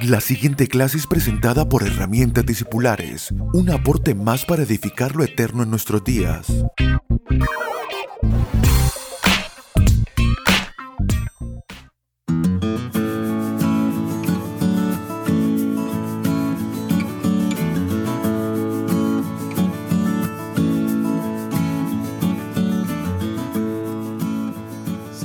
La siguiente clase es presentada por Herramientas Discipulares, un aporte más para edificar lo eterno en nuestros días.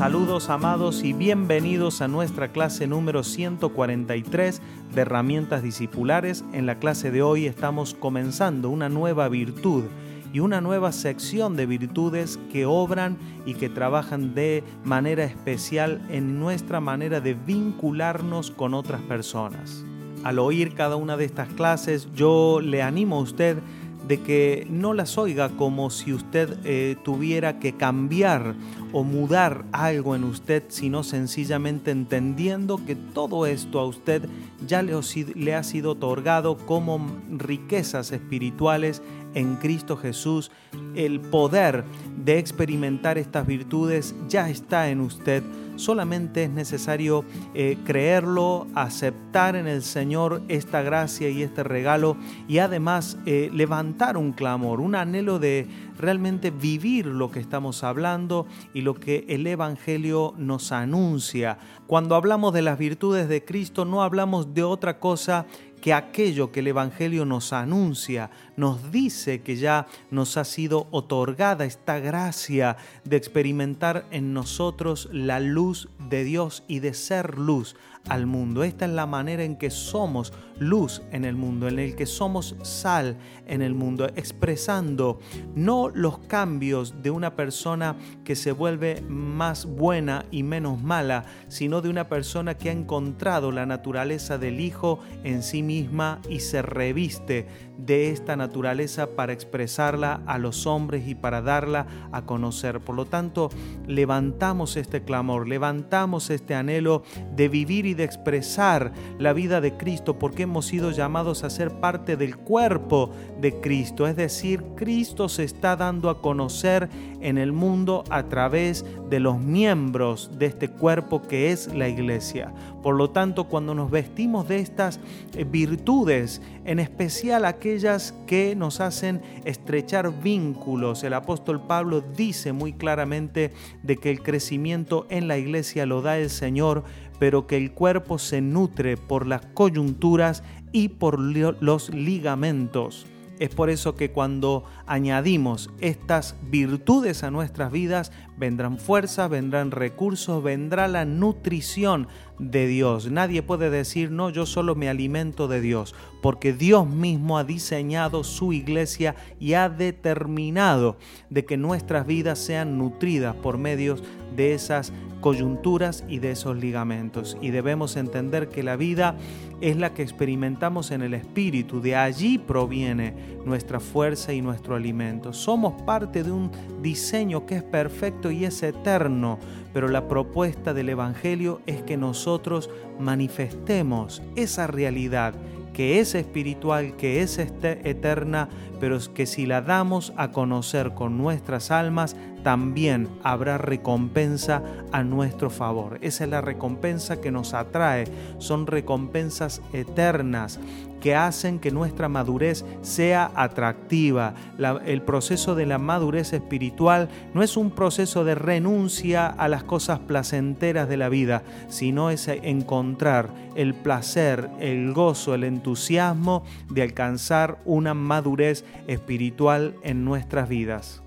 Saludos amados y bienvenidos a nuestra clase número 143 de herramientas discipulares. En la clase de hoy estamos comenzando una nueva virtud y una nueva sección de virtudes que obran y que trabajan de manera especial en nuestra manera de vincularnos con otras personas. Al oír cada una de estas clases, yo le animo a usted de que no las oiga como si usted eh, tuviera que cambiar o mudar algo en usted, sino sencillamente entendiendo que todo esto a usted ya le, le ha sido otorgado como riquezas espirituales en Cristo Jesús. El poder de experimentar estas virtudes ya está en usted Solamente es necesario eh, creerlo, aceptar en el Señor esta gracia y este regalo y además eh, levantar un clamor, un anhelo de realmente vivir lo que estamos hablando y lo que el Evangelio nos anuncia. Cuando hablamos de las virtudes de Cristo no hablamos de otra cosa que aquello que el Evangelio nos anuncia, nos dice que ya nos ha sido otorgada esta gracia de experimentar en nosotros la luz de Dios y de ser luz al mundo. Esta es la manera en que somos luz en el mundo, en el que somos sal en el mundo, expresando no los cambios de una persona que se vuelve más buena y menos mala, sino de una persona que ha encontrado la naturaleza del Hijo en sí misma y se reviste de esta naturaleza para expresarla a los hombres y para darla a conocer. Por lo tanto, levantamos este clamor, levantamos este anhelo de vivir y de expresar la vida de Cristo porque hemos sido llamados a ser parte del cuerpo de Cristo. Es decir, Cristo se está dando a conocer en el mundo a través de los miembros de este cuerpo que es la iglesia. Por lo tanto, cuando nos vestimos de estas eh, virtudes, en especial aquellas que nos hacen estrechar vínculos, el apóstol Pablo dice muy claramente de que el crecimiento en la iglesia lo da el Señor, pero que el cuerpo se nutre por las coyunturas y por los ligamentos. Es por eso que cuando añadimos estas virtudes a nuestras vidas, vendrán fuerzas, vendrán recursos, vendrá la nutrición de Dios. Nadie puede decir, no, yo solo me alimento de Dios, porque Dios mismo ha diseñado su iglesia y ha determinado de que nuestras vidas sean nutridas por medios de esas coyunturas y de esos ligamentos. Y debemos entender que la vida es la que experimentamos en el Espíritu, de allí proviene nuestra fuerza y nuestro alimento. Somos parte de un diseño que es perfecto y es eterno, pero la propuesta del Evangelio es que nosotros manifestemos esa realidad que es espiritual, que es este, eterna, pero que si la damos a conocer con nuestras almas, también habrá recompensa a nuestro favor. Esa es la recompensa que nos atrae. Son recompensas eternas que hacen que nuestra madurez sea atractiva. el proceso de la madurez espiritual no es un proceso de renuncia a las cosas placenteras de la vida, sino es encontrar el placer, el gozo, el entusiasmo de alcanzar una madurez espiritual en nuestras vidas.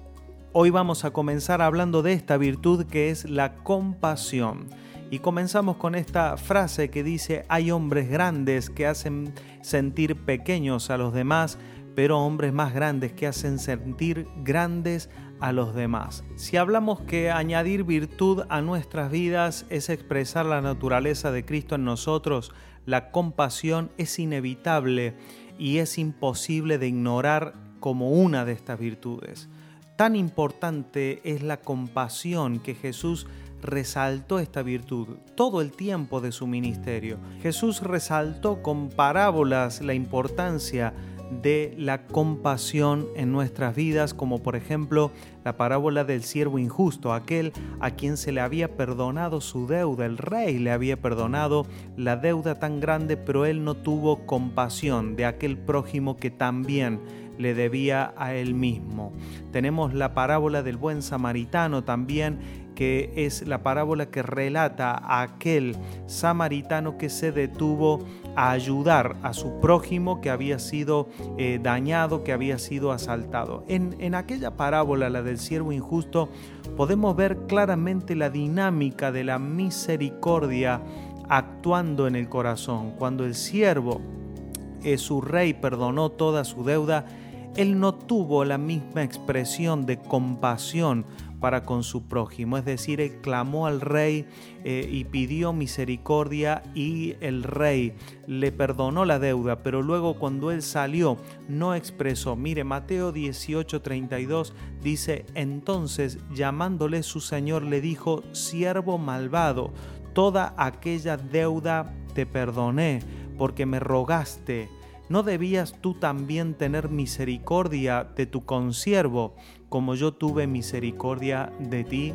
Hoy vamos a comenzar hablando de esta virtud que es la compasión. Y comenzamos con esta frase que dice, hay hombres grandes que hacen sentir pequeños a los demás, pero hombres más grandes que hacen sentir grandes a los demás. Si hablamos que añadir virtud a nuestras vidas es expresar la naturaleza de Cristo en nosotros, la compasión es inevitable y es imposible de ignorar como una de estas virtudes. Tan importante es la compasión que Jesús resaltó esta virtud todo el tiempo de su ministerio. Jesús resaltó con parábolas la importancia de la compasión en nuestras vidas, como por ejemplo la parábola del siervo injusto, aquel a quien se le había perdonado su deuda, el rey le había perdonado la deuda tan grande, pero él no tuvo compasión de aquel prójimo que también le debía a él mismo. Tenemos la parábola del buen samaritano también, que es la parábola que relata a aquel samaritano que se detuvo a ayudar a su prójimo que había sido eh, dañado, que había sido asaltado. En, en aquella parábola, la del siervo injusto, podemos ver claramente la dinámica de la misericordia actuando en el corazón. Cuando el siervo, eh, su rey, perdonó toda su deuda, él no tuvo la misma expresión de compasión para con su prójimo. Es decir, él clamó al rey eh, y pidió misericordia y el rey le perdonó la deuda, pero luego cuando él salió no expresó. Mire, Mateo 18:32 dice, entonces llamándole su señor le dijo, siervo malvado, toda aquella deuda te perdoné porque me rogaste ¿No debías tú también tener misericordia de tu consiervo, como yo tuve misericordia de ti?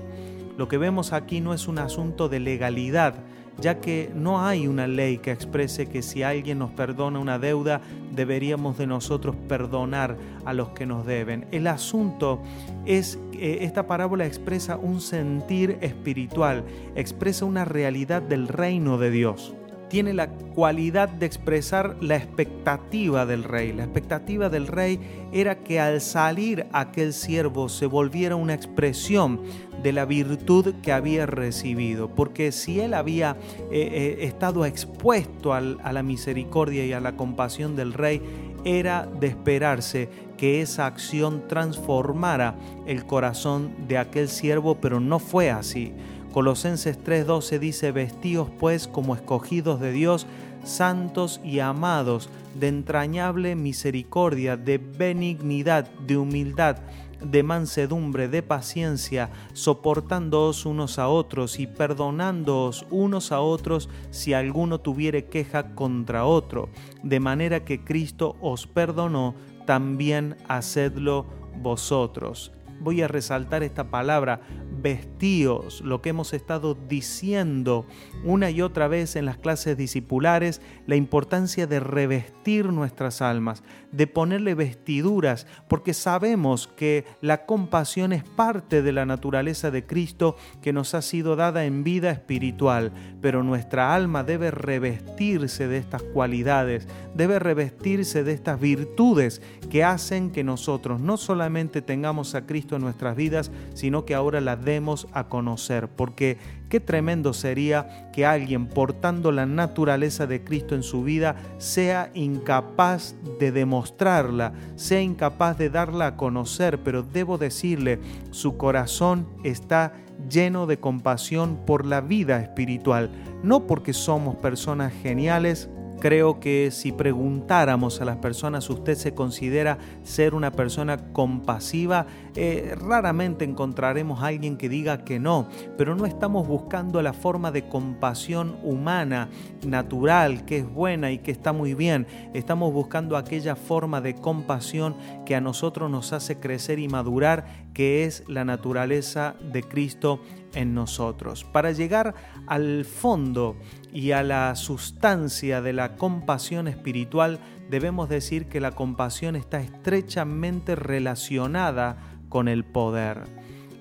Lo que vemos aquí no es un asunto de legalidad, ya que no hay una ley que exprese que si alguien nos perdona una deuda, deberíamos de nosotros perdonar a los que nos deben. El asunto es que esta parábola expresa un sentir espiritual, expresa una realidad del reino de Dios tiene la cualidad de expresar la expectativa del rey. La expectativa del rey era que al salir aquel siervo se volviera una expresión de la virtud que había recibido, porque si él había eh, eh, estado expuesto a la misericordia y a la compasión del rey, era de esperarse que esa acción transformara el corazón de aquel siervo, pero no fue así. Colosenses 3:12 dice, vestíos pues como escogidos de Dios, santos y amados, de entrañable misericordia, de benignidad, de humildad, de mansedumbre, de paciencia, soportándoos unos a otros y perdonándoos unos a otros si alguno tuviere queja contra otro, de manera que Cristo os perdonó, también hacedlo vosotros. Voy a resaltar esta palabra, vestíos, lo que hemos estado diciendo una y otra vez en las clases discipulares, la importancia de revestir nuestras almas, de ponerle vestiduras, porque sabemos que la compasión es parte de la naturaleza de Cristo que nos ha sido dada en vida espiritual, pero nuestra alma debe revestirse de estas cualidades, debe revestirse de estas virtudes que hacen que nosotros no solamente tengamos a Cristo en nuestras vidas, sino que ahora la demos a conocer, porque qué tremendo sería que alguien portando la naturaleza de Cristo en su vida sea incapaz de demostrarla, sea incapaz de darla a conocer, pero debo decirle, su corazón está lleno de compasión por la vida espiritual, no porque somos personas geniales, Creo que si preguntáramos a las personas, ¿usted se considera ser una persona compasiva? Eh, raramente encontraremos a alguien que diga que no, pero no estamos buscando la forma de compasión humana, natural, que es buena y que está muy bien. Estamos buscando aquella forma de compasión que a nosotros nos hace crecer y madurar, que es la naturaleza de Cristo en nosotros. Para llegar al fondo y a la sustancia de la compasión espiritual, debemos decir que la compasión está estrechamente relacionada con el poder.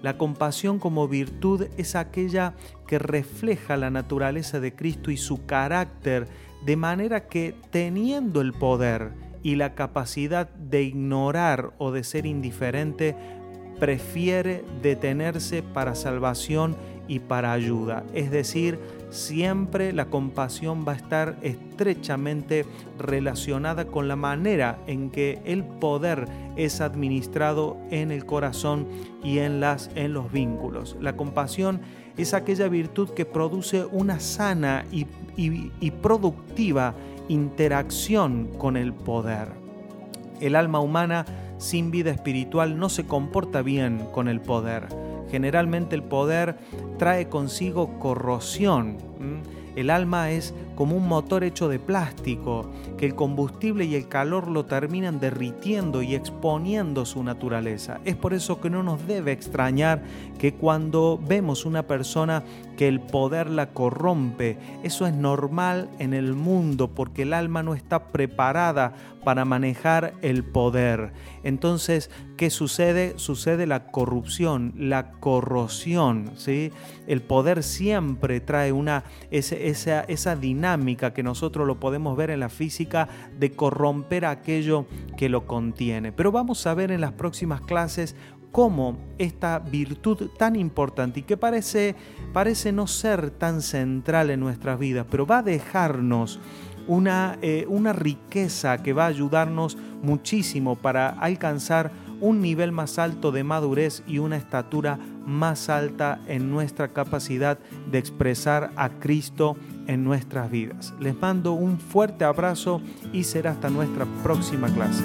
La compasión como virtud es aquella que refleja la naturaleza de Cristo y su carácter, de manera que teniendo el poder y la capacidad de ignorar o de ser indiferente, prefiere detenerse para salvación y para ayuda. Es decir, siempre la compasión va a estar estrechamente relacionada con la manera en que el poder es administrado en el corazón y en, las, en los vínculos. La compasión es aquella virtud que produce una sana y, y productiva interacción con el poder. El alma humana sin vida espiritual no se comporta bien con el poder. Generalmente el poder trae consigo corrosión. El alma es como un motor hecho de plástico, que el combustible y el calor lo terminan derritiendo y exponiendo su naturaleza. Es por eso que no nos debe extrañar que cuando vemos una persona que el poder la corrompe, eso es normal en el mundo porque el alma no está preparada para manejar el poder. Entonces, ¿qué sucede? Sucede la corrupción, la corrosión. ¿sí? El poder siempre trae una, esa, esa dinámica que nosotros lo podemos ver en la física de corromper aquello que lo contiene. Pero vamos a ver en las próximas clases cómo esta virtud tan importante y que parece, parece no ser tan central en nuestras vidas, pero va a dejarnos una, eh, una riqueza que va a ayudarnos muchísimo para alcanzar un nivel más alto de madurez y una estatura más alta en nuestra capacidad de expresar a Cristo en nuestras vidas. Les mando un fuerte abrazo y será hasta nuestra próxima clase.